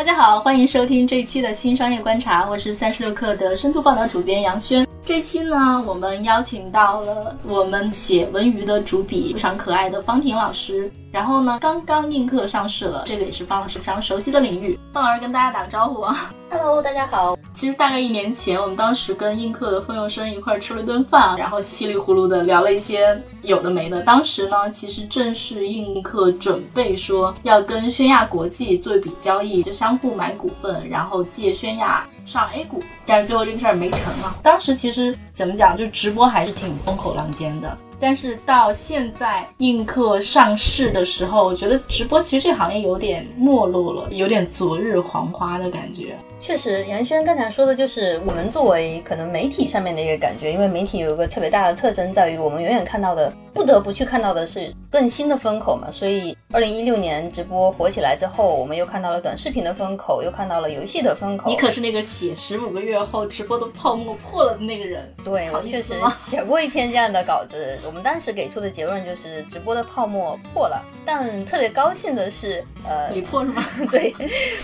大家好，欢迎收听这一期的新商业观察，我是三十六课的深度报道主编杨轩。这期呢，我们邀请到了我们写文娱的主笔，非常可爱的方婷老师。然后呢，刚刚映客上市了，这个也是方老师非常熟悉的领域。方老师跟大家打个招呼啊！Hello，大家好。其实大概一年前，我们当时跟映客的冯佑生一块吃了一顿饭，然后稀里糊涂的聊了一些有的没的。当时呢，其实正是映客准备说要跟宣亚国际做一笔交易，就相互买股份，然后借宣亚上 A 股。但是最后这个事儿没成啊。当时其实怎么讲，就直播还是挺风口浪尖的。但是到现在映客上市的时候，我觉得直播其实这行业有点没落了，有点昨日黄花的感觉。确实，杨轩刚才说的就是我们作为可能媒体上面的一个感觉，因为媒体有一个特别大的特征在于，我们远远看到的，不得不去看到的是更新的风口嘛。所以，二零一六年直播火起来之后，我们又看到了短视频的风口，又看到了游戏的风口。你可是那个写十五个月后直播的泡沫破了的那个人。对，我确实 写过一篇这样的稿子。我们当时给出的结论就是直播的泡沫破了，但特别高兴的是，呃，没破是吗？对，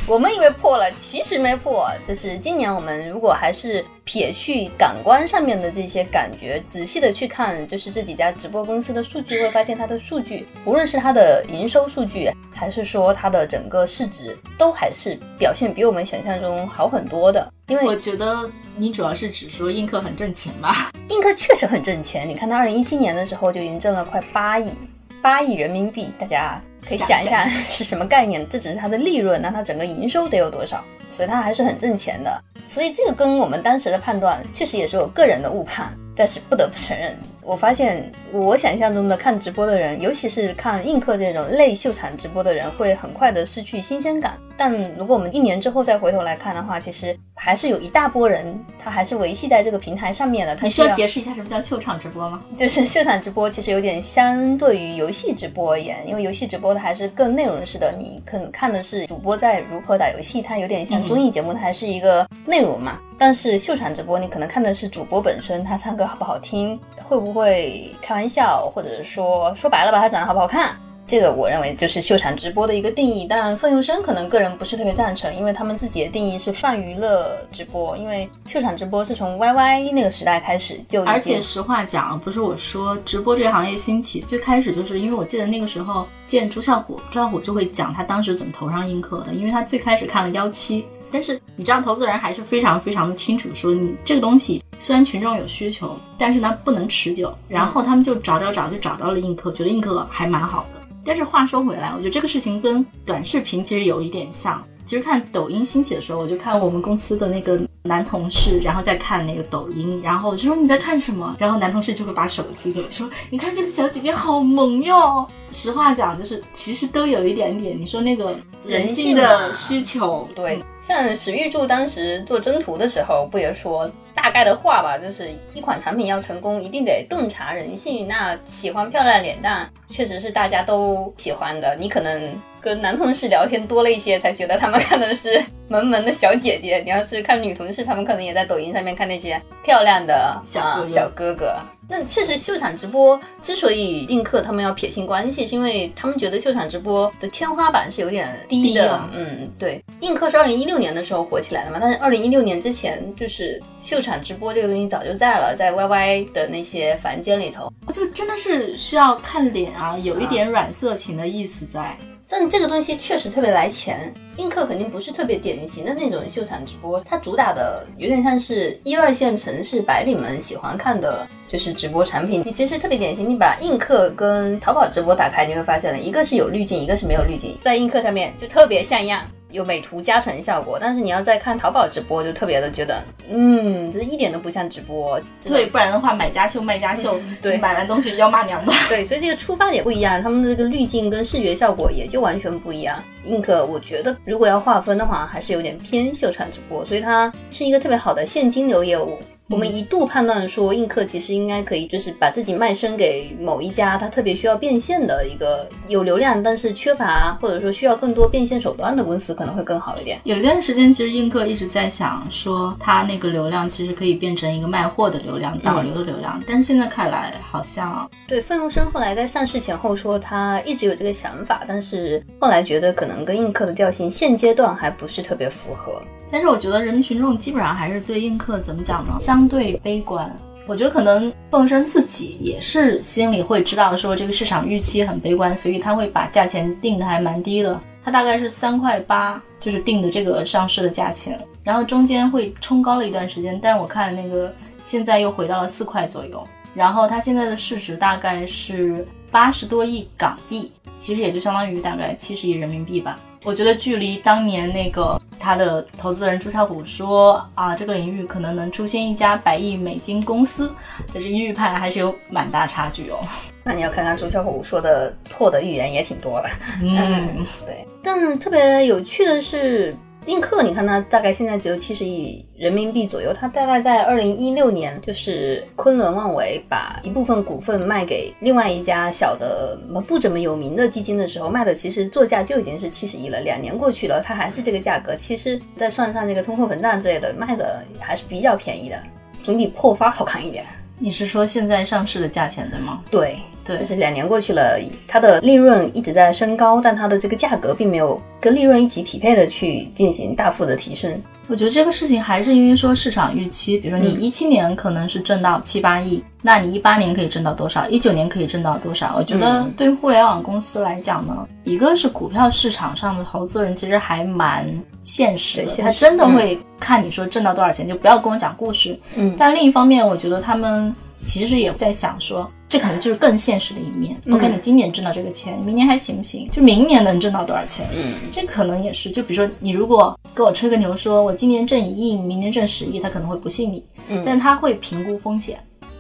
我们以为破了，其实没破。就是今年我们如果还是撇去感官上面的这些感觉，仔细的去看，就是这几家直播公司的数据，会发现它的数据，无论是它的营收数据，还是说它的整个市值，都还是表现比我们想象中好很多的。因为我觉得你主要是指说映客很挣钱吧？映客确实很挣钱，你看它二零一七年的时候就已经挣了快八亿，八亿人民币，大家可以想一下是什么概念？这只是它的利润，那它整个营收得有多少？所以它还是很挣钱的，所以这个跟我们当时的判断确实也是我个人的误判，但是不得不承认。我发现，我想象中的看直播的人，尤其是看映客这种类秀场直播的人，会很快的失去新鲜感。但如果我们一年之后再回头来看的话，其实还是有一大波人，他还是维系在这个平台上面的。你需要解释一下什么叫秀场直播吗？就是秀场直播，其实有点相对于游戏直播而言，因为游戏直播它还是更内容式的，你可能看的是主播在如何打游戏，它有点像综艺节目，它还是一个内容嘛。但是秀场直播，你可能看的是主播本身，他唱歌好不好听，会不会会开玩笑，或者说说白了吧，他长得好不好看。这个我认为就是秀场直播的一个定义，当然凤佑生可能个人不是特别赞成，因为他们自己的定义是泛娱乐直播，因为秀场直播是从 YY 那个时代开始就。而且实话讲，不是我说直播这个行业兴起，最开始就是因为我记得那个时候见朱啸虎，朱啸虎就会讲他当时怎么投上映客的，因为他最开始看了幺七，但是你知道投资人还是非常非常的清楚，说你这个东西虽然群众有需求，但是呢不能持久，然后他们就找找找就找到了映客，觉得映客还蛮好的。但是话说回来，我觉得这个事情跟短视频其实有一点像。其实看抖音兴起的时候，我就看我们公司的那个男同事，然后再看那个抖音，然后我就说你在看什么？然后男同事就会把手机给我说，你看这个小姐姐好萌哟。实话讲，就是其实都有一点点，你说那个人性的需求，对。像史玉柱当时做征途的时候，不也说大概的话吧，就是一款产品要成功，一定得洞察人性。那喜欢漂亮脸蛋，确实是大家都喜欢的。你可能。跟男同事聊天多了一些，才觉得他们看的是萌萌的小姐姐。你要是看女同事，他们可能也在抖音上面看那些漂亮的小小哥哥。那确实，秀场直播之所以映客他们要撇清关系，是因为他们觉得秀场直播的天花板是有点低的。嗯，对。映客是二零一六年的时候火起来的嘛，但是二零一六年之前，就是秀场直播这个东西早就在了，在 YY 的那些房间里头，就真的是需要看脸啊，有一点软色情的意思在。但这个东西确实特别来钱，映客肯定不是特别典型的那种秀场直播，它主打的有点像是一二线城市白领们喜欢看的，就是直播产品。你其实特别典型，你把映客跟淘宝直播打开，你会发现了一个是有滤镜，一个是没有滤镜，在映客上面就特别像样。有美图加成效果，但是你要再看淘宝直播，就特别的觉得，嗯，这一点都不像直播。对，不然的话，买家秀、卖家秀，对，买完东西要骂娘的。对，所以这个出发点不一样，他们的这个滤镜跟视觉效果也就完全不一样。Ink，我觉得如果要划分的话，还是有点偏秀场直播，所以它是一个特别好的现金流业务。我们一度判断说，映客其实应该可以，就是把自己卖身给某一家，他特别需要变现的一个有流量，但是缺乏或者说需要更多变现手段的公司，可能会更好一点。有一段时间，其实映客一直在想说，他那个流量其实可以变成一个卖货的流量、导流的流量，但是现在看来好像对奋荣生后来在上市前后说他一直有这个想法，但是后来觉得可能跟映客的调性现阶段还不是特别符合。但是我觉得人民群众基本上还是对映客怎么讲呢？相对悲观。我觉得可能凤生自己也是心里会知道说这个市场预期很悲观，所以他会把价钱定的还蛮低的。他大概是三块八，就是定的这个上市的价钱，然后中间会冲高了一段时间，但我看那个现在又回到了四块左右。然后它现在的市值大概是八十多亿港币，其实也就相当于大概七十亿人民币吧。我觉得距离当年那个他的投资人朱啸虎说啊，这个领域可能能出现一家百亿美金公司的，这预判还是有蛮大差距哦。那你要看看朱啸虎说的错的预言也挺多的。嗯，对。但特别有趣的是。映客，你看它大概现在只有七十亿人民币左右。它大概在二零一六年，就是昆仑万维把一部分股份卖给另外一家小的不怎么有名的基金的时候，卖的其实作价就已经是七十亿了。两年过去了，它还是这个价格。其实再算上这个通货膨胀之类的，卖的还是比较便宜的，总比破发好看一点。你是说现在上市的价钱对吗？对。对，就是两年过去了，它的利润一直在升高，但它的这个价格并没有跟利润一起匹配的去进行大幅的提升。我觉得这个事情还是因为说市场预期，比如说你一七年可能是挣到七八亿，那你一八年可以挣到多少？一九年可以挣到多少？我觉得对于互联网公司来讲呢，一个是股票市场上的投资人其实还蛮现实的，他真的会看你说挣到多少钱，就不要跟我讲故事。嗯，但另一方面，我觉得他们其实也在想说。这可能就是更现实的一面。OK，你今年挣到这个钱，明年还行不行？就明年能挣到多少钱？嗯，这可能也是。就比如说，你如果跟我吹个牛，说我今年挣一亿，明年挣十亿，他可能会不信你。嗯，但是他会评估风险。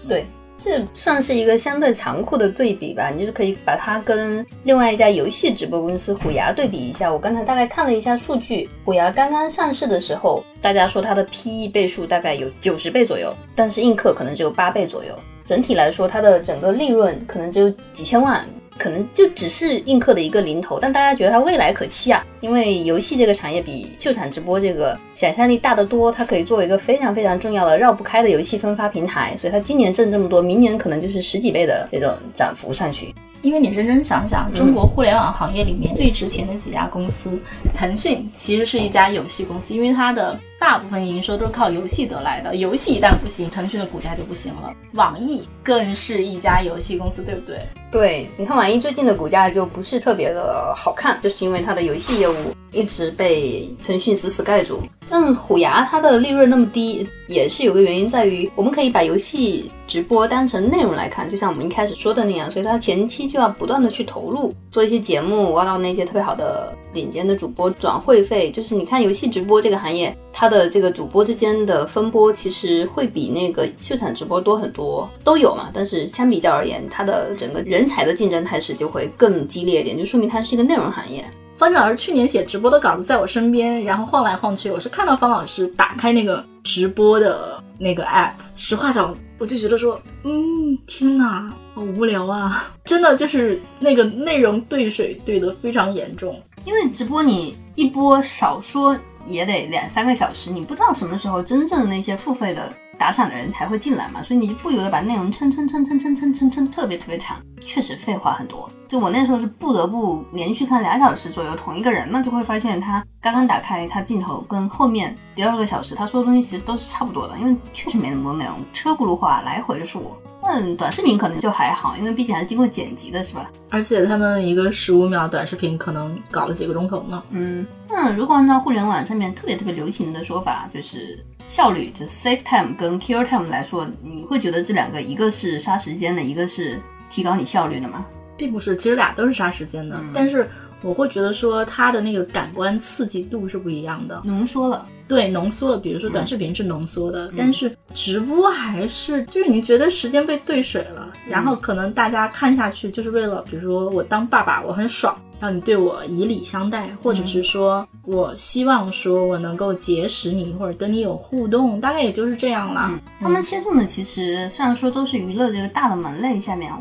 对，这算是一个相对残酷的对比吧。你就是可以把它跟另外一家游戏直播公司虎牙对比一下。我刚才大概看了一下数据，虎牙刚刚上市的时候，大家说它的 PE 倍数大概有九十倍左右，但是映客可能只有八倍左右。整体来说，它的整个利润可能只有几千万，可能就只是映客的一个零头。但大家觉得它未来可期啊，因为游戏这个产业比秀场直播这个想象力大得多，它可以作为一个非常非常重要的绕不开的游戏分发平台。所以它今年挣这么多，明年可能就是十几倍的这种涨幅上去。因为你认真想想，中国互联网行业里面最值钱的几家公司，腾讯其实是一家游戏公司，因为它的大部分营收都是靠游戏得来的。游戏一旦不行，腾讯的股价就不行了。网易更是一家游戏公司，对不对？对，你看网易最近的股价就不是特别的好看，就是因为它的游戏业务一直被腾讯死死盖住。但虎牙它的利润那么低，也是有个原因在于，我们可以把游戏直播当成内容来看，就像我们一开始说的那样，所以它前期就要不断的去投入，做一些节目，挖到那些特别好的顶尖的主播，转会费。就是你看游戏直播这个行业，它的这个主播之间的分拨其实会比那个秀场直播多很多，都有嘛。但是相比较而言，它的整个人才的竞争态势就会更激烈一点，就说明它是一个内容行业。方老师去年写直播的稿子在我身边，然后晃来晃去，我是看到方老师打开那个直播的那个 app，实话讲，我就觉得说，嗯，天哪，好无聊啊！真的就是那个内容兑水兑得非常严重，因为直播你一播少说也得两三个小时，你不知道什么时候真正的那些付费的。打赏的人才会进来嘛，所以你就不由得把内容撑撑撑撑撑撑撑撑特别特别长，确实废话很多。就我那时候是不得不连续看俩小时左右同一个人那，就会发现他刚刚打开他镜头跟后面第二个小时他说的东西其实都是差不多的，因为确实没那么多内容，车轱辘话来回说。嗯，短视频可能就还好，因为毕竟还是经过剪辑的，是吧？而且他们一个十五秒短视频可能搞了几个钟头呢。嗯，那如果按照互联网上面特别特别流行的说法，就是效率，就 save time 跟 kill time 来说，你会觉得这两个一个是杀时间的，一个是提高你效率的吗？并不是，其实俩都是杀时间的，但是我会觉得说它的那个感官刺激度是不一样的，浓缩了。对，浓缩了。比如说短视频是浓缩的，但是直播还是就是你觉得时间被兑水了，然后可能大家看下去就是为了，比如说我当爸爸我很爽，让你对我以礼相待，或者是说我希望说我能够结识你，或者跟你有互动，大概也就是这样了。他们切中的其实虽然说都是娱乐这个大的门类下面，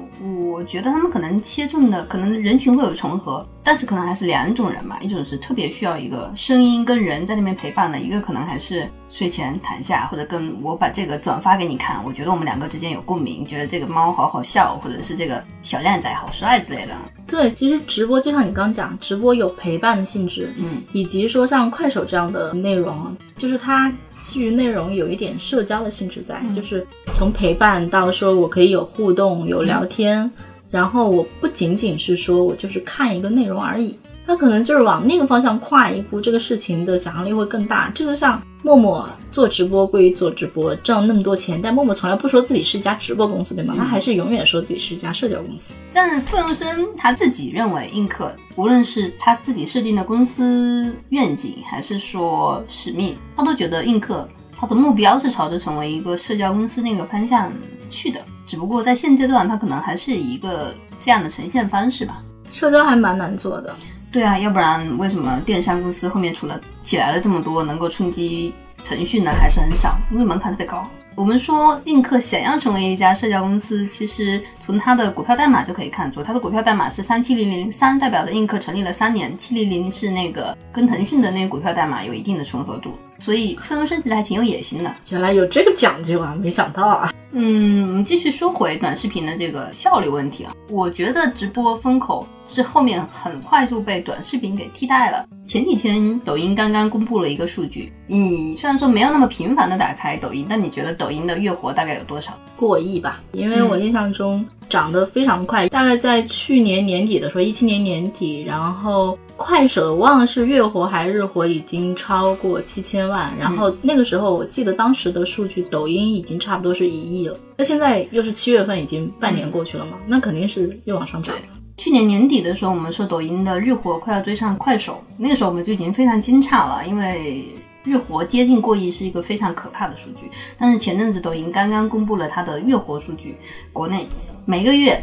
我觉得他们可能切中的可能人群会有重合，但是可能还是两种人吧，一种是特别需要一个声音跟人在那边陪伴的，一个可能还是睡前谈下或者跟我把这个转发给你看，我觉得我们两个之间有共鸣，觉得这个猫好好笑，或者是这个小靓仔好帅之类的。对，其实直播就像你刚讲，直播有陪伴的性质，嗯，以及说像快手这样的内容，就是它基于内容有一点社交的性质在，就是从陪伴到说我可以有互动、有聊天，然后我不仅仅是说我就是看一个内容而已。他可能就是往那个方向跨一步，这个事情的想象力会更大。这就像陌陌做直播归于做直播，挣那么多钱，但陌陌从来不说自己是一家直播公司，对吗？他还是永远说自己是一家社交公司。但是傅永生他自己认为，映客无论是他自己设定的公司愿景，还是说使命，他都觉得映客他的目标是朝着成为一个社交公司那个方向去的。只不过在现阶段，他可能还是一个这样的呈现方式吧。社交还蛮难做的。对啊，要不然为什么电商公司后面除了起来了这么多能够冲击腾讯的还是很少？因为门槛特别高。我们说映客想要成为一家社交公司，其实从它的股票代码就可以看出，它的股票代码是三七零零三，代表的映客成立了三年。七零零是那个跟腾讯的那个股票代码有一定的重合度，所以分红升级的还挺有野心的。原来有这个讲究啊，没想到啊。嗯，我们继续说回短视频的这个效率问题啊，我觉得直播风口。是后面很快就被短视频给替代了。前几天抖音刚刚公布了一个数据，你虽然说没有那么频繁的打开抖音，但你觉得抖音的月活大概有多少？过亿吧，因为我印象中涨得非常快，大概在去年年底的时候，一七年年底，然后快手忘了是月活还是日活已经超过七千万，然后那个时候我记得当时的数据，抖音已经差不多是一亿了。那现在又是七月份，已经半年过去了嘛，那肯定是又往上涨。去年年底的时候，我们说抖音的日活快要追上快手，那个时候我们就已经非常惊诧了，因为日活接近过亿是一个非常可怕的数据。但是前阵子抖音刚刚公布了它的月活数据，国内每个月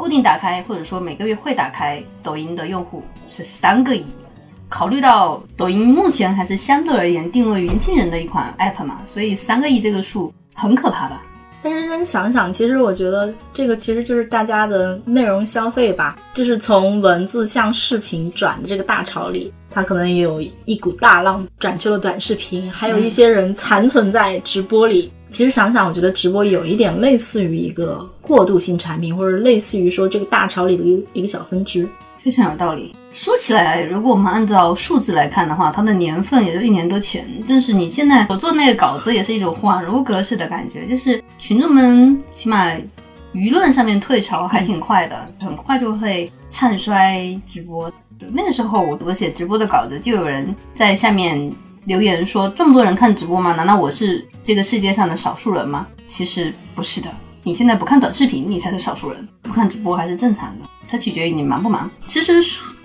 固定打开或者说每个月会打开抖音的用户是三个亿。考虑到抖音目前还是相对而言定位年轻人的一款 app 嘛，所以三个亿这个数很可怕的。但认真想想，其实我觉得这个其实就是大家的内容消费吧，就是从文字向视频转的这个大潮里，它可能有一股大浪转去了短视频，还有一些人残存在直播里。其实想想，我觉得直播有一点类似于一个过渡性产品，或者类似于说这个大潮里的一一个小分支。非常有道理。说起来，如果我们按照数字来看的话，它的年份也就一年多前。但是你现在我做那个稿子，也是一种恍如隔世的感觉。就是群众们起码舆论上面退潮还挺快的，很快就会唱衰直播。那个时候我我写直播的稿子，就有人在下面留言说：“这么多人看直播吗？难道我是这个世界上的少数人吗？”其实不是的。你现在不看短视频，你才是少数人；不看直播还是正常的。它取决于你忙不忙。其实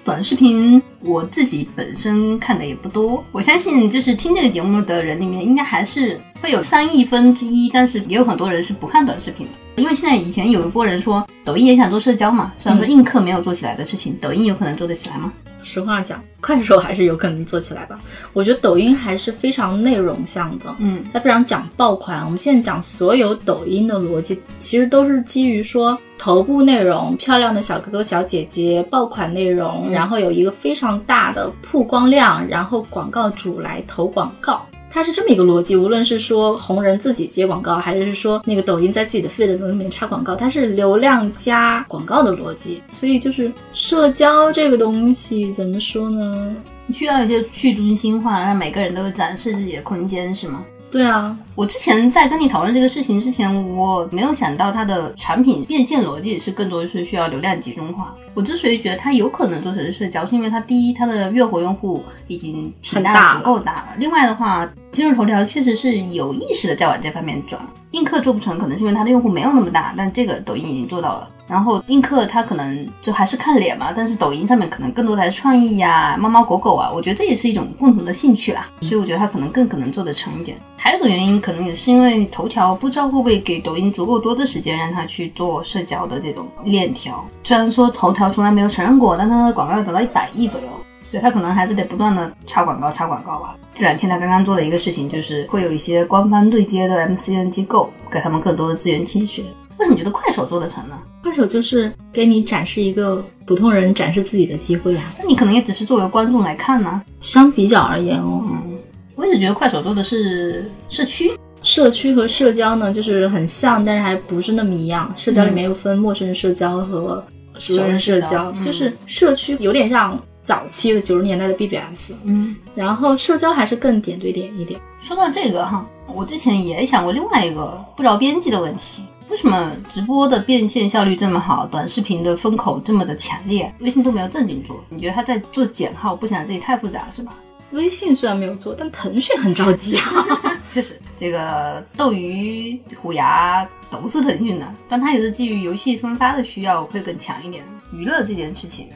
短视频我自己本身看的也不多，我相信就是听这个节目的人里面，应该还是会有三亿分之一，但是也有很多人是不看短视频的。因为现在以前有一波人说抖音也想做社交嘛，虽然说映客没有做起来的事情，抖音有可能做得起来吗？实话讲，快手还是有可能做起来吧。我觉得抖音还是非常内容向的，嗯，它非常讲爆款。我们现在讲所有抖音的逻辑，其实都是基于说头部内容、漂亮的小哥哥小姐姐、爆款内容，然后有一个非常大的曝光量，然后广告主来投广告。它是这么一个逻辑，无论是说红人自己接广告，还是说那个抖音在自己的 feed 里面插广告，它是流量加广告的逻辑。所以就是社交这个东西怎么说呢？需要一些去中心化，让每个人都有展示自己的空间，是吗？对啊，我之前在跟你讨论这个事情之前，我没有想到它的产品变现逻辑是更多是需要流量集中化。我之所以觉得它有可能做成社交，是因为它第一，它的月活用户已经挺大，足够大了。另外的话，今日头条确实是有意识的在往这方面转。映客做不成，可能是因为它的用户没有那么大，但这个抖音已经做到了。然后映客它可能就还是看脸嘛，但是抖音上面可能更多的还是创意呀、猫猫狗狗啊，我觉得这也是一种共同的兴趣啦。所以我觉得它可能更可能做得成一点。还有个原因，可能也是因为头条不知道会不会给抖音足够多的时间让它去做社交的这种链条。虽然说头条从来没有承认过，但它的广告要达到一百亿左右。所以他可能还是得不断的插广告，插广告吧。这两天他刚刚做的一个事情，就是会有一些官方对接的 MCN 机构，给他们更多的资源倾斜。为什么觉得快手做得成呢？快手就是给你展示一个普通人展示自己的机会啊。那你可能也只是作为观众来看呢。相比较而言哦，嗯，我一直觉得快手做的是社区，社区和社交呢就是很像，但是还不是那么一样。社交里面又分陌生人社交和熟人社交，就是社区有点像。早期的九十年代的 BBS，嗯，然后社交还是更点对点一点。说到这个哈，我之前也想过另外一个不着边际的问题：为什么直播的变现效率这么好，短视频的风口这么的强烈，微信都没有正经做？你觉得他在做减号，不想自己太复杂是吧？微信虽然没有做，但腾讯很着急啊。确实，这个斗鱼、虎牙都是腾讯的，但它也是基于游戏分发的需要会更强一点。娱乐这件事情。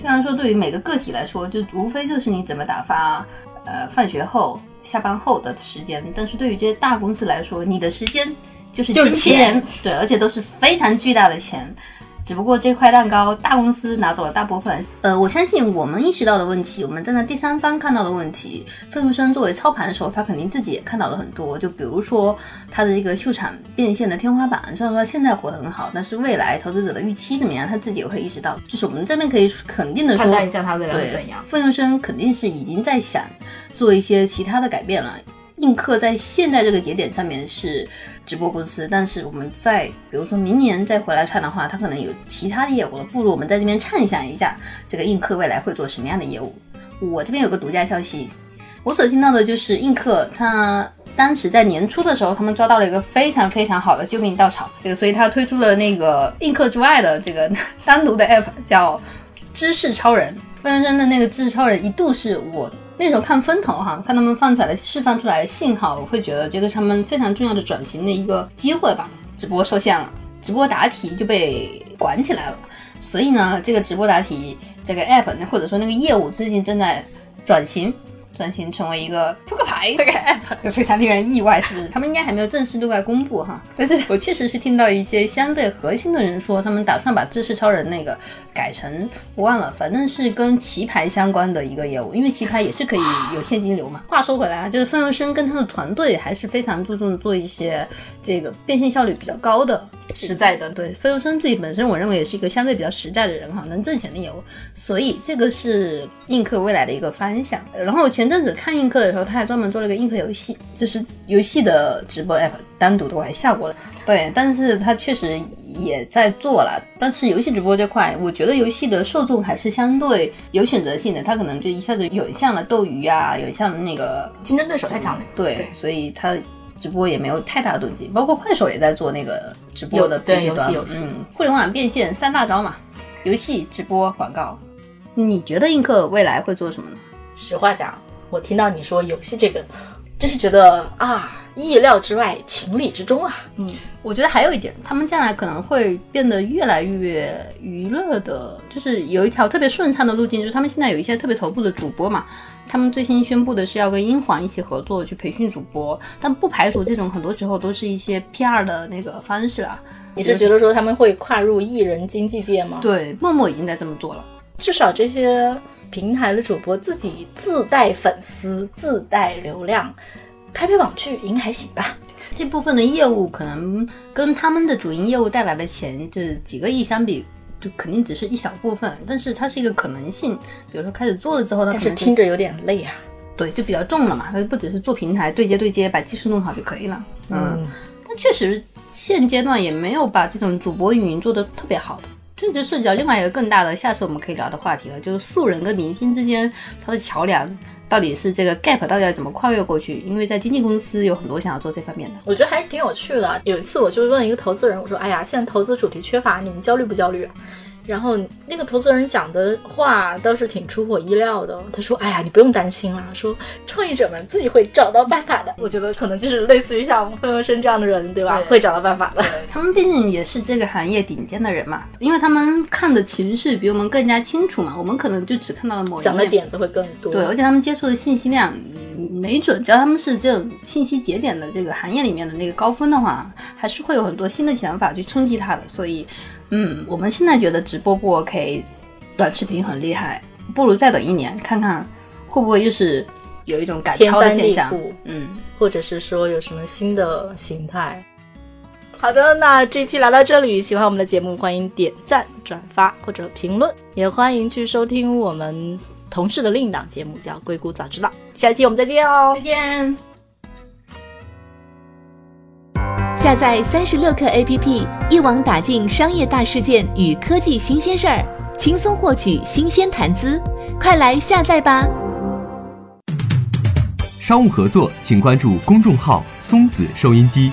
虽然说对于每个个体来说，就无非就是你怎么打发，呃，放学后、下班后的时间，但是对于这些大公司来说，你的时间就是金钱，对，而且都是非常巨大的钱。只不过这块蛋糕大公司拿走了大部分。呃，我相信我们意识到的问题，我们站在第三方看到的问题，费用生作为操盘手，他肯定自己也看到了很多。就比如说他的一个秀场变现的天花板，虽然说现在活得很好，但是未来投资者的预期怎么样，他自己也会意识到。就是我们这边可以肯定的说，判断一下他未来会怎样。费用生肯定是已经在想做一些其他的改变了。映客在现在这个节点上面是直播公司，但是我们在比如说明年再回来看的话，它可能有其他的业务了。不如我们在这边畅想一下，这个映客未来会做什么样的业务？我这边有个独家消息，我所听到的就是映客它当时在年初的时候，他们抓到了一个非常非常好的救命稻草，这个所以他推出了那个映客之外的这个 单独的 app，叫知识超人。分身的那个知识超人一度是我。那时候看风投哈，看他们放出来的释放出来的信号，我会觉得这个是他们非常重要的转型的一个机会吧。直播受限了，直播答题就被管起来了，所以呢，这个直播答题这个 app 呢或者说那个业务最近正在转型。转型成为一个扑克牌这个 app，非常令人意外，是不是？他们应该还没有正式对外公布哈。但是 我确实是听到一些相对核心的人说，他们打算把知识超人那个改成我忘了，反正是跟棋牌相关的一个业务，因为棋牌也是可以有现金流嘛。话说回来啊，就是范佑生跟他的团队还是非常注重做一些这个变现效率比较高的、实在的。对，范佑生自己本身，我认为也是一个相对比较实在的人哈，能挣钱的业务，所以这个是映客未来的一个方向。然后前。阵子看映客的时候，他还专门做了个映客游戏，就是游戏的直播 app，单独的我还下过了。对，但是他确实也在做了。但是游戏直播这块，我觉得游戏的受众还是相对有选择性的，他可能就一下子涌向了斗鱼啊，涌向了那个竞争对手太强了。对，所以他直播也没有太大的动静。包括快手也在做那个直播的对游戏游戏，嗯，互联网变现三大招嘛，游戏直播广告。你觉得映客未来会做什么呢？实话讲。我听到你说游戏这个，真是觉得啊，意料之外，情理之中啊。嗯，我觉得还有一点，他们将来可能会变得越来越娱乐的，就是有一条特别顺畅的路径，就是他们现在有一些特别头部的主播嘛，他们最新宣布的是要跟英皇一起合作去培训主播，但不排除这种很多时候都是一些 PR 的那个方式啊。你是觉得说他们会跨入艺人经济界吗？对，默默已经在这么做了，至少这些。平台的主播自己自带粉丝、自带流量，拍拍网剧赢还行吧。这部分的业务可能跟他们的主营业务带来的钱，就是几个亿相比，就肯定只是一小部分。但是它是一个可能性。比如说开始做了之后，它是听着有点累啊。对，就比较重了嘛。它不只是做平台对接对接，把技术弄好就可以了。嗯，但确实现阶段也没有把这种主播运营做得特别好的。这就涉及到另外一个更大的，下次我们可以聊的话题了，就是素人跟明星之间他的桥梁到底是这个 gap 到底要怎么跨越过去？因为在经纪公司有很多想要做这方面的，我觉得还是挺有趣的。有一次我就问一个投资人，我说：“哎呀，现在投资主题缺乏，你们焦虑不焦虑？”然后那个投资人讲的话倒是挺出乎我意料的。他说：“哎呀，你不用担心啦，说创业者们自己会找到办法的。” 我觉得可能就是类似于像分文生这样的人，对吧？对会找到办法的。他们毕竟也是这个行业顶尖的人嘛，因为他们看的情势比我们更加清楚嘛，我们可能就只看到了某一面。想的点子会更多。对，而且他们接触的信息量，嗯没准只要他们是这种信息节点的这个行业里面的那个高峰的话，还是会有很多新的想法去冲击它的。所以，嗯，我们现在觉得直播不 OK，短视频很厉害，不如再等一年看看会不会又是有一种赶天超的现象。嗯，或者是说有什么新的形态。好的，那这期聊到这里，喜欢我们的节目，欢迎点赞、转发或者评论，也欢迎去收听我们同事的另一档节目，叫《硅谷早知道》。下期我们再见哦再。见。下载三十六课 APP，一网打尽商业大事件与科技新鲜事儿，轻松获取新鲜谈资。快来下载吧！商务合作，请关注公众号“松子收音机”。